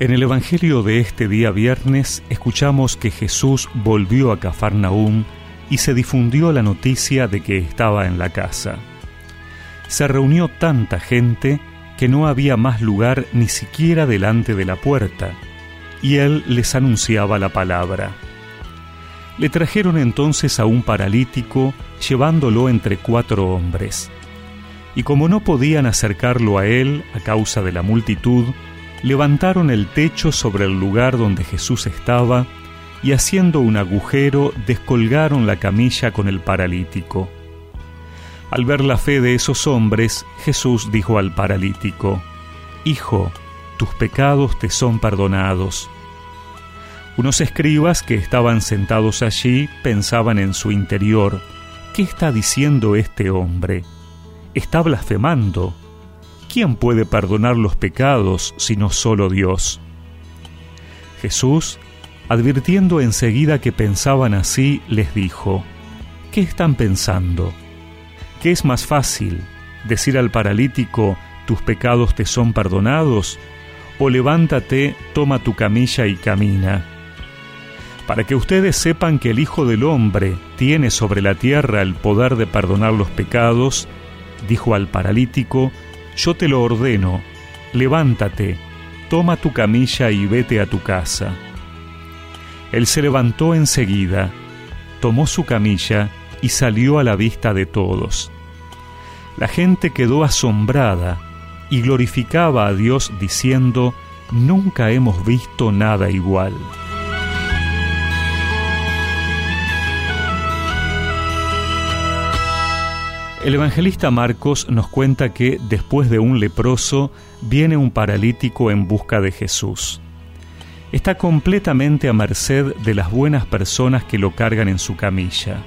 En el Evangelio de este día viernes escuchamos que Jesús volvió a Cafarnaúm y se difundió la noticia de que estaba en la casa. Se reunió tanta gente que no había más lugar ni siquiera delante de la puerta, y él les anunciaba la palabra. Le trajeron entonces a un paralítico, llevándolo entre cuatro hombres. Y como no podían acercarlo a él a causa de la multitud, levantaron el techo sobre el lugar donde Jesús estaba y haciendo un agujero descolgaron la camilla con el paralítico. Al ver la fe de esos hombres, Jesús dijo al paralítico, Hijo, tus pecados te son perdonados. Unos escribas que estaban sentados allí pensaban en su interior, ¿qué está diciendo este hombre? Está blasfemando. ¿Quién puede perdonar los pecados sino solo Dios? Jesús, advirtiendo enseguida que pensaban así, les dijo, ¿qué están pensando? ¿Qué es más fácil, decir al paralítico, tus pecados te son perdonados, o levántate, toma tu camilla y camina? Para que ustedes sepan que el Hijo del Hombre tiene sobre la tierra el poder de perdonar los pecados, dijo al paralítico, yo te lo ordeno, levántate, toma tu camilla y vete a tu casa. Él se levantó enseguida, tomó su camilla y salió a la vista de todos. La gente quedó asombrada y glorificaba a Dios diciendo, Nunca hemos visto nada igual. El evangelista Marcos nos cuenta que después de un leproso viene un paralítico en busca de Jesús. Está completamente a merced de las buenas personas que lo cargan en su camilla,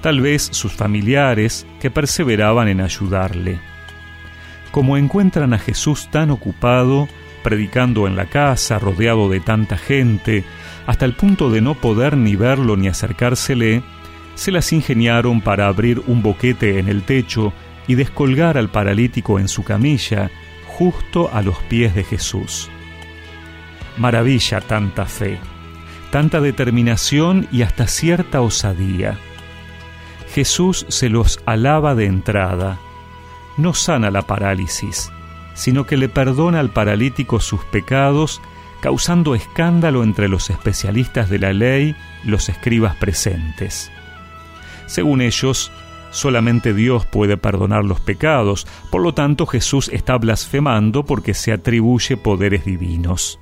tal vez sus familiares que perseveraban en ayudarle. Como encuentran a Jesús tan ocupado, predicando en la casa, rodeado de tanta gente, hasta el punto de no poder ni verlo ni acercársele, se las ingeniaron para abrir un boquete en el techo y descolgar al paralítico en su camilla, justo a los pies de Jesús. Maravilla tanta fe, tanta determinación y hasta cierta osadía. Jesús se los alaba de entrada. No sana la parálisis, sino que le perdona al paralítico sus pecados, causando escándalo entre los especialistas de la ley, los escribas presentes. Según ellos, solamente Dios puede perdonar los pecados, por lo tanto Jesús está blasfemando porque se atribuye poderes divinos.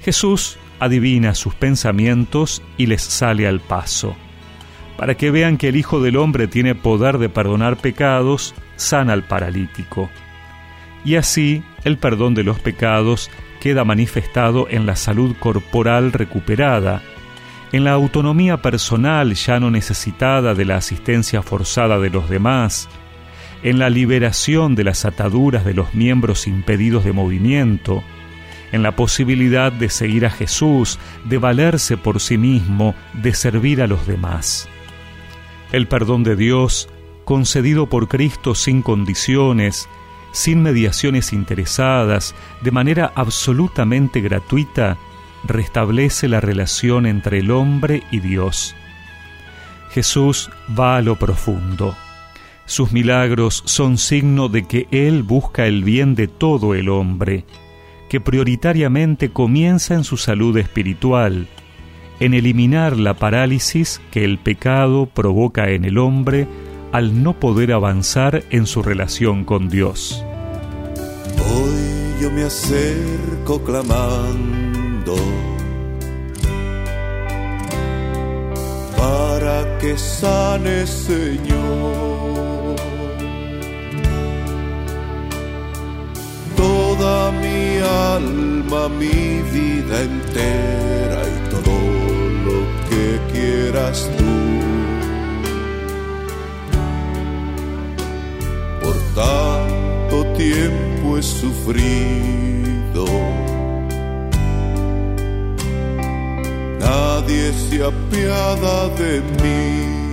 Jesús adivina sus pensamientos y les sale al paso. Para que vean que el Hijo del Hombre tiene poder de perdonar pecados, sana al paralítico. Y así el perdón de los pecados queda manifestado en la salud corporal recuperada, en la autonomía personal ya no necesitada de la asistencia forzada de los demás, en la liberación de las ataduras de los miembros impedidos de movimiento, en la posibilidad de seguir a Jesús, de valerse por sí mismo, de servir a los demás. El perdón de Dios, concedido por Cristo sin condiciones, sin mediaciones interesadas, de manera absolutamente gratuita, restablece la relación entre el hombre y Dios. Jesús va a lo profundo. Sus milagros son signo de que Él busca el bien de todo el hombre, que prioritariamente comienza en su salud espiritual, en eliminar la parálisis que el pecado provoca en el hombre al no poder avanzar en su relación con Dios. Hoy yo me acerco clamando para que sane Señor toda mi alma, mi vida entera y todo lo que quieras tú. Por tanto tiempo he sufrido se apiada de mí.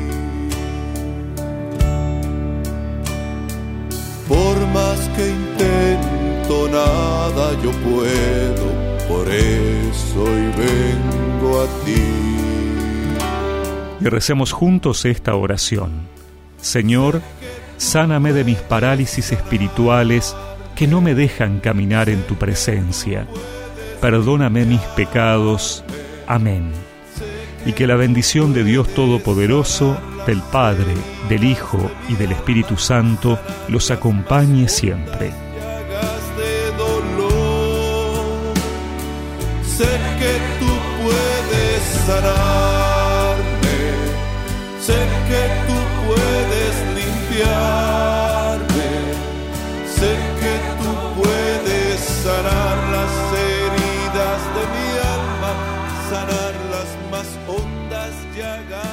Por más que intento, nada yo puedo por eso vengo a ti. Y recemos juntos esta oración. Señor, sáname de mis parálisis espirituales que no me dejan caminar en tu presencia. Perdóname mis pecados. Amén y que la bendición de Dios Todopoderoso, del Padre, del Hijo y del Espíritu Santo los acompañe siempre. Sé que tú puedes sanarme, sé que tú puedes limpiarme, sé que tú puedes sanar las heridas de mi alma, sanar las hondas llagas.